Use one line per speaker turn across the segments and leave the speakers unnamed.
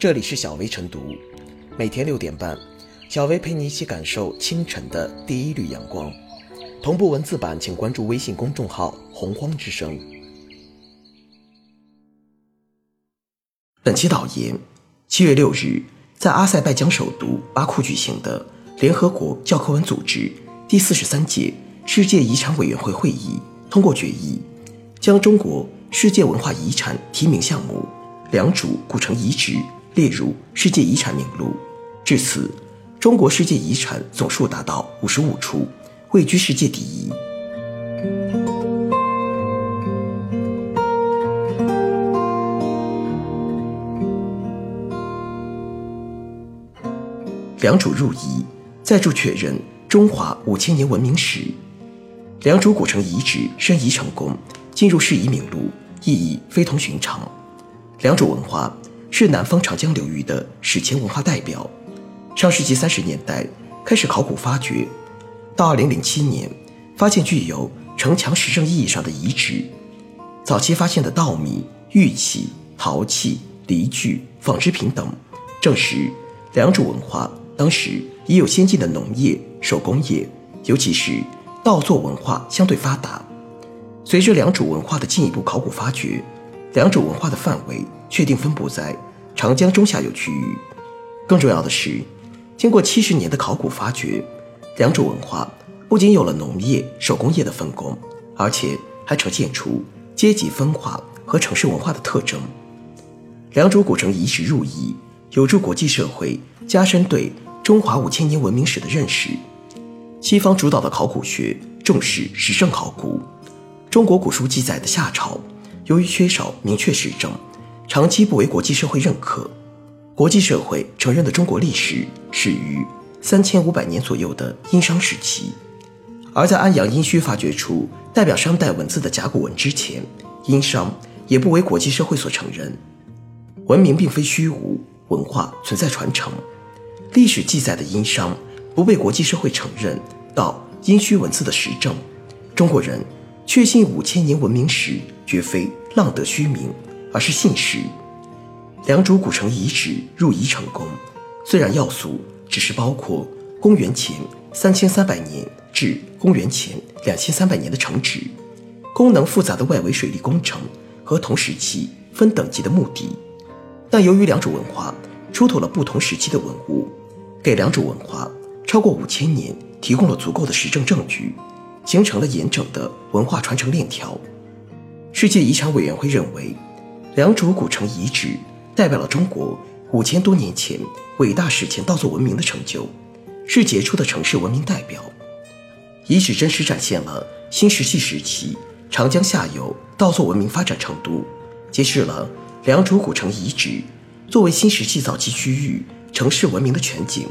这里是小薇晨读，每天六点半，小薇陪你一起感受清晨的第一缕阳光。同步文字版，请关注微信公众号“洪荒之声”。本期导言：七月六日，在阿塞拜疆首都巴库举行的联合国教科文组织第四十三届世界遗产委员会会议通过决议，将中国世界文化遗产提名项目良渚古城遗址列入世界遗产名录。至此，中国世界遗产总数达到五十五处，位居世界第一。良渚入遗，再铸确认中华五千年文明史。良渚古城遗址申遗成功，进入世遗名录，意义非同寻常。良渚文化是南方长江流域的史前文化代表。上世纪三十年代开始考古发掘，到二零零七年发现具有城墙实证意义上的遗址。早期发现的稻米、玉器、陶器、犁具、纺织品等，证实良渚文化。当时已有先进的农业、手工业，尤其是稻作文化相对发达。随着良渚文化的进一步考古发掘，良渚文化的范围确定分布在长江中下游区域。更重要的是，经过七十年的考古发掘，良渚文化不仅有了农业、手工业的分工，而且还呈现出阶级分化和城市文化的特征。良渚古城遗址入遗，有助国际社会加深对。中华五千年文明史的认识，西方主导的考古学重视实证考古。中国古书记载的夏朝，由于缺少明确实证，长期不为国际社会认可。国际社会承认的中国历史始于三千五百年左右的殷商时期，而在安阳殷墟发掘出代表商代文字的甲骨文之前，殷商也不为国际社会所承认。文明并非虚无，文化存在传承。历史记载的殷商不被国际社会承认，到殷墟文字的实证，中国人确信五千年文明史绝非浪得虚名，而是信实。良渚古城遗址入遗成功，虽然要素只是包括公元前三千三百年至公元前两千三百年的城址，功能复杂的外围水利工程和同时期分等级的墓地，但由于良渚文化出土了不同时期的文物。给良渚文化超过五千年提供了足够的实证证据，形成了严整的文化传承链条。世界遗产委员会认为，良渚古城遗址代表了中国五千多年前伟大史前稻作文明的成就，是杰出的城市文明代表。遗址真实展现了新石器时期长江下游稻作文明发展程度，揭示了良渚古城遗址作为新石器早期区域。城市文明的全景，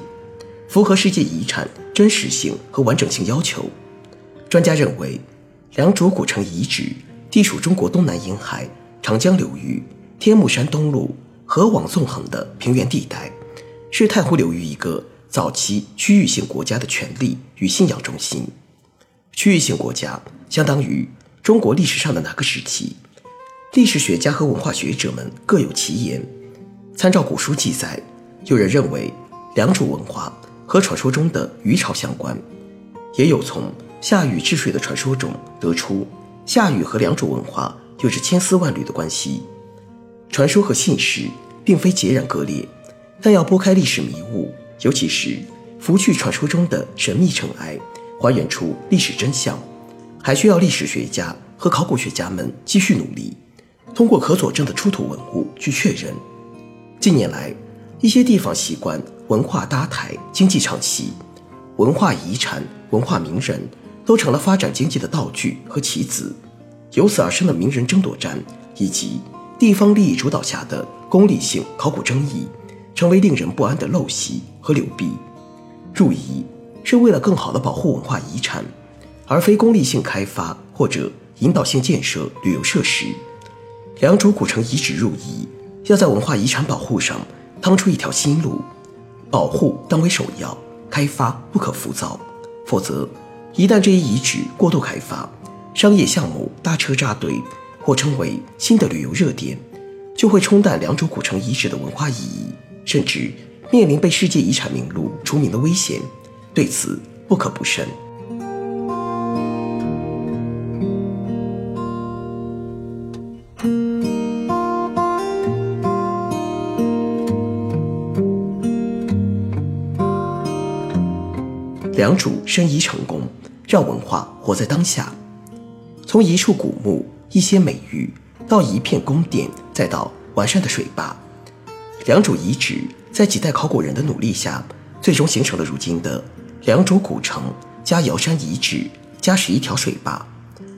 符合世界遗产真实性和完整性要求。专家认为，良渚古城遗址地处中国东南沿海长江流域天目山东麓河网纵横的平原地带，是太湖流域一个早期区域性国家的权力与信仰中心。区域性国家相当于中国历史上的哪个时期？历史学家和文化学者们各有其言。参照古书记载。有人认为良渚文化和传说中的虞朝相关，也有从夏禹治水的传说中得出夏禹和良渚文化有着千丝万缕的关系。传说和现实并非截然割裂，但要拨开历史迷雾，尤其是拂去传说中的神秘尘埃，还原出历史真相，还需要历史学家和考古学家们继续努力，通过可佐证的出土文物去确认。近年来，一些地方习惯文化搭台、经济唱戏，文化遗产、文化名人都成了发展经济的道具和棋子，由此而生的名人争夺战以及地方利益主导下的功利性考古争议，成为令人不安的陋习和流弊。入遗是为了更好地保护文化遗产，而非功利性开发或者引导性建设旅游设施。良渚古城遗址入遗，要在文化遗产保护上。趟出一条新路，保护当为首要，开发不可浮躁，否则，一旦这一遗址过度开发，商业项目搭车扎堆，或成为新的旅游热点，就会冲淡良渚古城遗址的文化意义，甚至面临被世界遗产名录除名的危险。对此不可不慎。良渚申遗成功，让文化活在当下。从一处古墓、一些美玉，到一片宫殿，再到完善的水坝，良渚遗址在几代考古人的努力下，最终形成了如今的良渚古城加瑶山遗址加十一条水坝。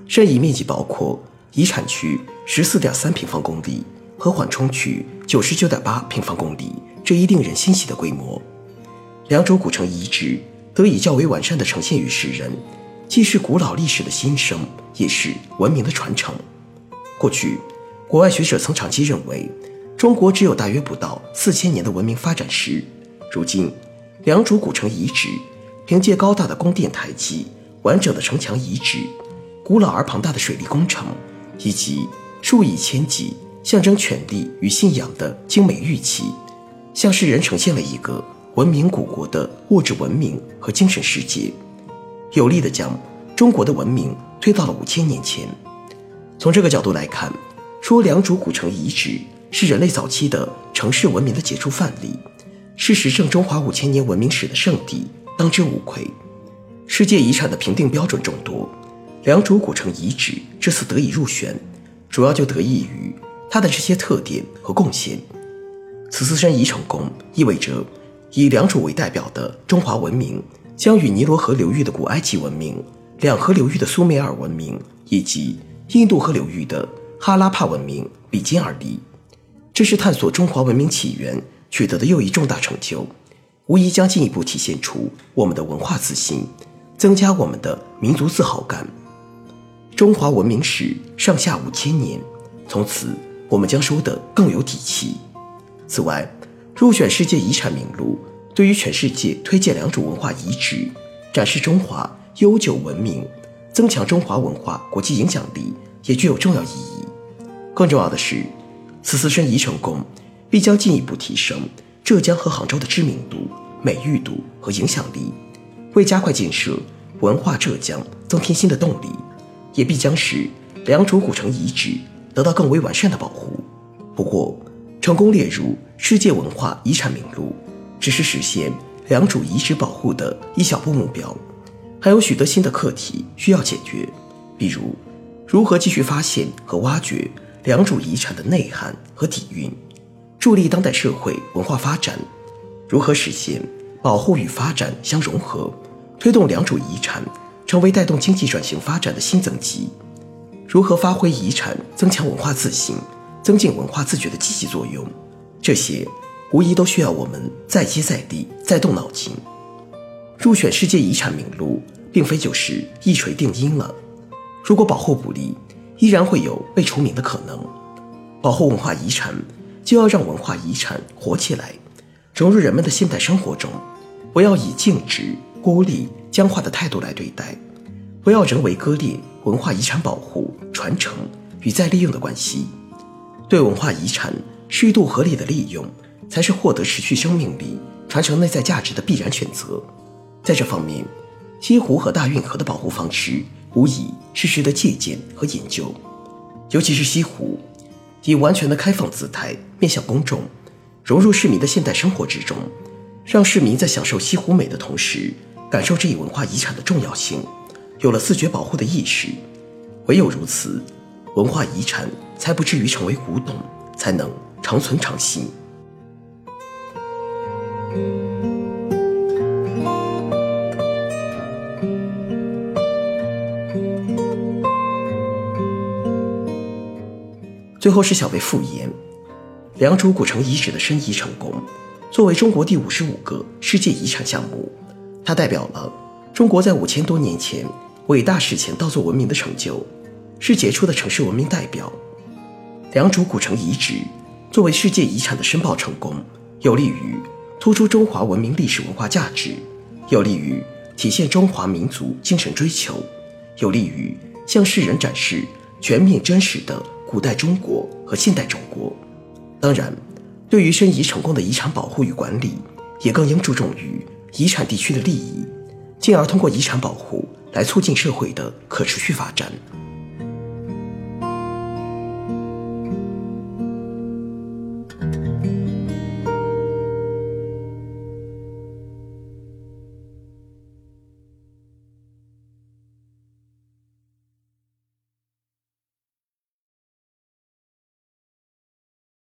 申遗面积包括遗产区十四点三平方公里和缓冲区九十九点八平方公里这一令人欣喜的规模。良渚古城遗址。得以较为完善的呈现于世人，既是古老历史的新生，也是文明的传承。过去，国外学者曾长期认为，中国只有大约不到四千年的文明发展史。如今，良渚古城遗址凭借高大的宫殿台基、完整的城墙遗址、古老而庞大的水利工程，以及数以千计象征权力与信仰的精美玉器，向世人呈现了一个。文明古国的物质文明和精神世界，有力地将中国的文明推到了五千年前。从这个角度来看，说良渚古城遗址是人类早期的城市文明的杰出范例，是实证中华五千年文明史的圣地，当之无愧。世界遗产的评定标准众多，良渚古城遗址这次得以入选，主要就得益于它的这些特点和贡献。此次申遗成功，意味着。以良渚为代表的中华文明，将与尼罗河流域的古埃及文明、两河流域的苏美尔文明以及印度河流域的哈拉帕文明比肩而立。这是探索中华文明起源取得的又一重大成就，无疑将进一步体现出我们的文化自信，增加我们的民族自豪感。中华文明史上下五千年，从此我们将说得更有底气。此外，入选世界遗产名录，对于全世界推荐良渚文化遗址，展示中华悠久文明，增强中华文化国际影响力，也具有重要意义。更重要的是，此次申遗成功，必将进一步提升浙江和杭州的知名度、美誉度和影响力，为加快建设文化浙江增添新的动力，也必将使良渚古城遗址得到更为完善的保护。不过，成功列入世界文化遗产名录，只是实现良渚遗址保护的一小步目标，还有许多新的课题需要解决，比如如何继续发现和挖掘良渚遗产的内涵和底蕴，助力当代社会文化发展；如何实现保护与发展相融合，推动良渚遗产成为带动经济转型发展的新增级；如何发挥遗产增强文化自信。增进文化自觉的积极作用，这些无疑都需要我们再接再厉、再动脑筋。入选世界遗产名录，并非就是一锤定音了。如果保护不力，依然会有被除名的可能。保护文化遗产，就要让文化遗产活起来，融入人们的现代生活中。不要以静止、孤立、僵化的态度来对待，不要人为割裂文化遗产保护、传承与再利用的关系。对文化遗产适度合理的利用，才是获得持续生命力、传承内在价值的必然选择。在这方面，西湖和大运河的保护方式无疑是值得借鉴和研究。尤其是西湖，以完全的开放姿态面向公众，融入市民的现代生活之中，让市民在享受西湖美的同时，感受这一文化遗产的重要性，有了自觉保护的意识。唯有如此。文化遗产才不至于成为古董，才能长存长新。最后是小贝复言：良渚古城遗址的申遗成功，作为中国第五十五个世界遗产项目，它代表了中国在五千多年前伟大史前稻作文明的成就。是杰出的城市文明代表。良渚古城遗址作为世界遗产的申报成功，有利于突出中华文明历史文化价值，有利于体现中华民族精神追求，有利于向世人展示全面真实的古代中国和现代中国。当然，对于申遗成功的遗产保护与管理，也更应注重于遗产地区的利益，进而通过遗产保护来促进社会的可持续发展。